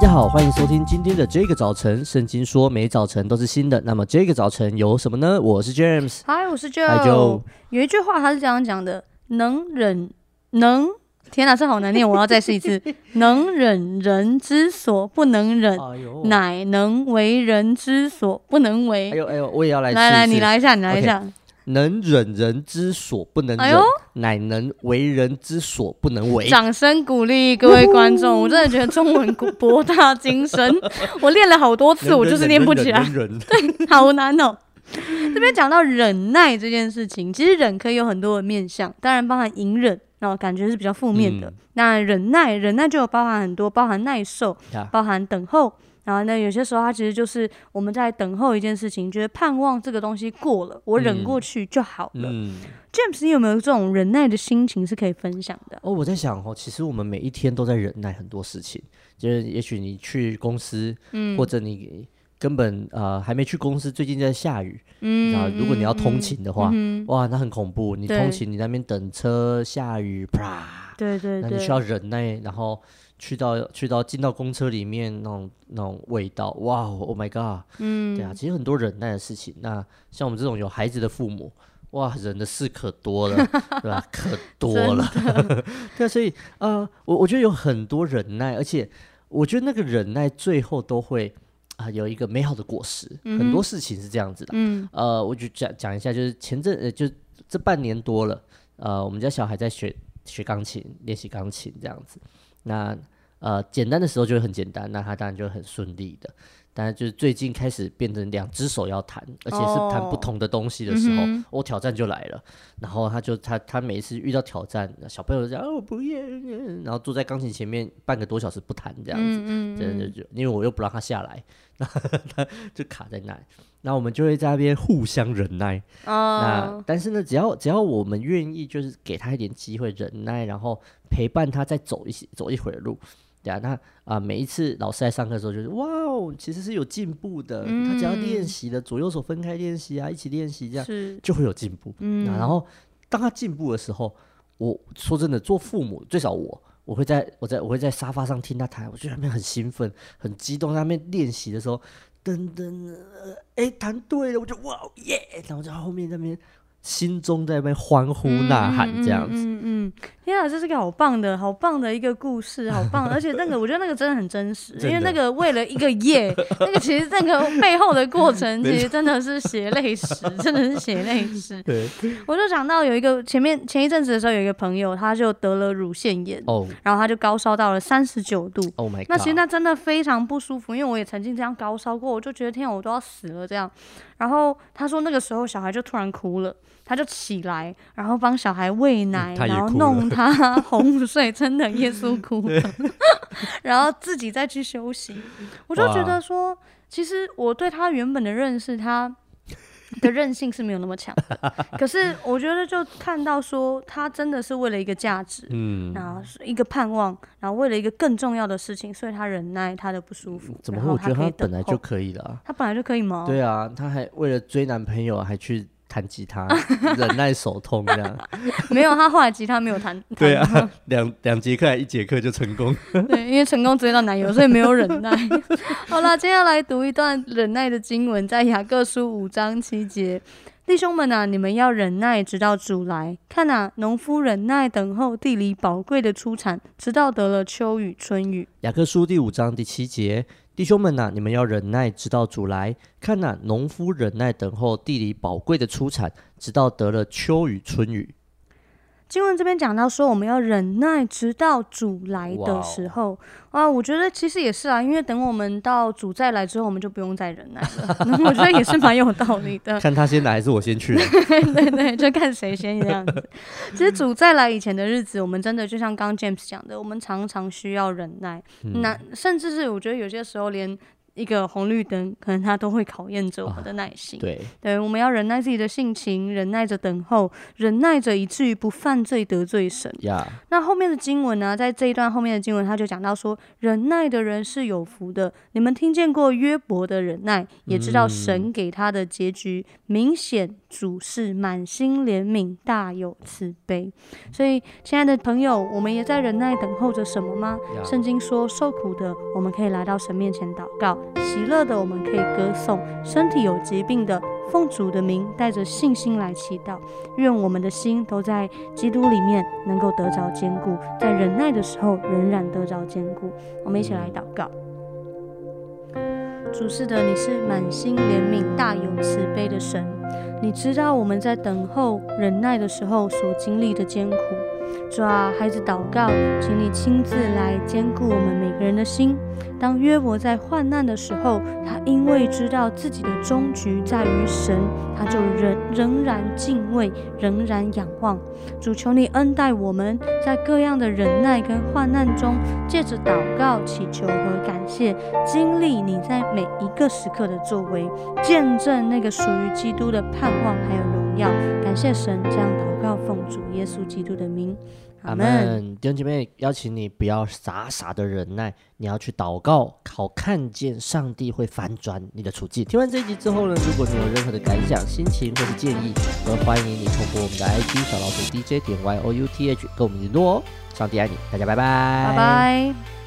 大家好，欢迎收听今天的这个早晨。圣经说每早晨都是新的，那么这个早晨有什么呢？我是 James，嗨，我是 Joe。有一句话他是这样讲的：能忍能，天哪，这好难念，我要再试一次。能忍人之所不能忍，哎、乃能为人之所不能为。哎呦哎呦，我也要来试试。来来，你来一下，你来一下。Okay. 能忍人之所不能忍，哎、乃能为人之所不能为。掌声鼓励各位观众，我真的觉得中文博大精深。我练了好多次，我就是念不起来。对，好难哦。这边讲到忍耐这件事情，其实忍可以有很多的面向，当然包含隐忍，然后感觉是比较负面的。嗯、那忍耐，忍耐就有包含很多，包含耐受，包含等候。然后呢，有些时候它其实就是我们在等候一件事情，觉得盼望这个东西过了，我忍过去就好了。嗯嗯、James，你有没有这种忍耐的心情是可以分享的？哦，我在想哦，其实我们每一天都在忍耐很多事情，就是也许你去公司，嗯，或者你根本呃还没去公司，最近在下雨，嗯，然后如果你要通勤的话，嗯、哇，那很恐怖。你通勤，你在那边等车，下雨，啪，对对对，那你需要忍耐，然后。去到去到进到公车里面那种那种味道，哇，Oh my god，嗯，对啊，其实很多忍耐的事情。那像我们这种有孩子的父母，哇，忍的事可多了，对吧？可多了，对啊，所以呃，我我觉得有很多忍耐，而且我觉得那个忍耐最后都会啊、呃、有一个美好的果实。嗯、很多事情是这样子的，嗯，呃，我就讲讲一下，就是前阵呃，就这半年多了，呃，我们家小孩在学学钢琴，练习钢琴这样子。那呃，简单的时候就会很简单，那他当然就很顺利的。但是就是最近开始变成两只手要弹，而且是弹不同的东西的时候，我、哦哦、挑战就来了。然后他就他他每一次遇到挑战，小朋友就讲哦不要，然后坐在钢琴前面半个多小时不弹这样子，嗯嗯真的就因为我又不让他下来，那他就卡在那里。那我们就会在那边互相忍耐。哦、那但是呢，只要只要我们愿意，就是给他一点机会忍耐，然后陪伴他再走一些走一会儿路，对啊。那啊、呃，每一次老师在上课的时候，就是哇哦，其实是有进步的。嗯、他只要练习的左右手分开练习啊，一起练习这样是就会有进步。嗯，然后当他进步的时候，我说真的，做父母最少我我会在我在我会在沙发上听他弹，我觉得那边很兴奋、很激动。在那边练习的时候。噔噔，哎，弹对了，我就哇耶！然后在后面那边。心中在那边欢呼呐喊，这样子，嗯嗯，嗯，天啊，这是个好棒的、好棒的一个故事，好棒！而且那个，我觉得那个真的很真实，因为那个为了一个耶，那个其实那个背后的过程，其实真的是血泪史，真的是血泪史。对，我就想到有一个前面前一阵子的时候，有一个朋友，他就得了乳腺炎，哦，然后他就高烧到了三十九度，Oh my God，那其实那真的非常不舒服，因为我也曾经这样高烧过，我就觉得天啊，我都要死了这样。然后他说那个时候小孩就突然哭了。他就起来，然后帮小孩喂奶，嗯、然后弄他哄睡，真的耶稣哭了，然后自己再去休息。我就觉得说，其实我对他原本的认识，他的韧性是没有那么强的。可是我觉得就看到说，他真的是为了一个价值，嗯，然后是一个盼望，然后为了一个更重要的事情，所以他忍耐他的不舒服。怎么会？我觉得他本来就可以的、啊。他本来就可以吗？对啊，他还为了追男朋友还去。弹吉他，忍耐手痛这样。没有，他后来吉他没有弹。对啊，两两节课还一节课就成功。对，因为成功追到男友，所以没有忍耐。好了，接下来读一段忍耐的经文，在雅各书五章七节。弟兄们啊，你们要忍耐，直到主来。看哪、啊，农夫忍耐等候地里宝贵的出产，直到得了秋雨春雨。雅各书第五章第七节。弟兄们呐、你们要忍耐，直到主来。看呐、农夫忍耐等候地里宝贵的出产，直到得了秋雨春雨。经文这边讲到说，我们要忍耐，直到主来的时候啊，我觉得其实也是啊，因为等我们到主再来之后，我们就不用再忍耐了。我觉得也是蛮有道理的。看他先来还是我先去？对对对，就看谁先这样子。其实主再来以前的日子，我们真的就像刚 James 讲的，我们常常需要忍耐。嗯、那甚至是我觉得有些时候连一个红绿灯，可能他都会考验着我们的耐心。啊、对，对，我们要忍耐自己的性情，忍耐着等候，忍耐着以至于不犯罪得罪神。呀，那后面的经文呢，在这一段后面的经文，他就讲到说，忍耐的人是有福的。你们听见过约伯的忍耐，也知道神给他的结局，嗯、明显主是满心怜悯，大有慈悲。所以，亲爱的朋友，我们也在忍耐等候着什么吗？圣经说，受苦的，我们可以来到神面前祷告。喜乐的，我们可以歌颂；身体有疾病的，奉主的名，带着信心来祈祷。愿我们的心都在基督里面能够得着坚固，在忍耐的时候仍然得着坚固。我们一起来祷告：主是的，你是满心怜悯、大有慈悲的神，你知道我们在等候、忍耐的时候所经历的艰苦。主啊，孩子祷告，请你亲自来坚固我们每人的心。当约伯在患难的时候，他因为知道自己的终局在于神，他就仍仍然敬畏，仍然仰望。主，求你恩待我们，在各样的忍耐跟患难中，借着祷告、祈求和感谢，经历你在每一个时刻的作为，见证那个属于基督的盼望还有荣耀。感谢神，这样祷告奉主耶稣基督的名。阿门，弟兄姐妹，邀请你不要傻傻的忍耐，你要去祷告，好看见上帝会反转你的处境。听完这一集之后呢，如果你有任何的感想、心情或是建议，都欢迎你通过我们的 IG 小老鼠 DJ 点 YOUTH 跟我们联络哦。上帝爱你，大家拜拜，拜拜。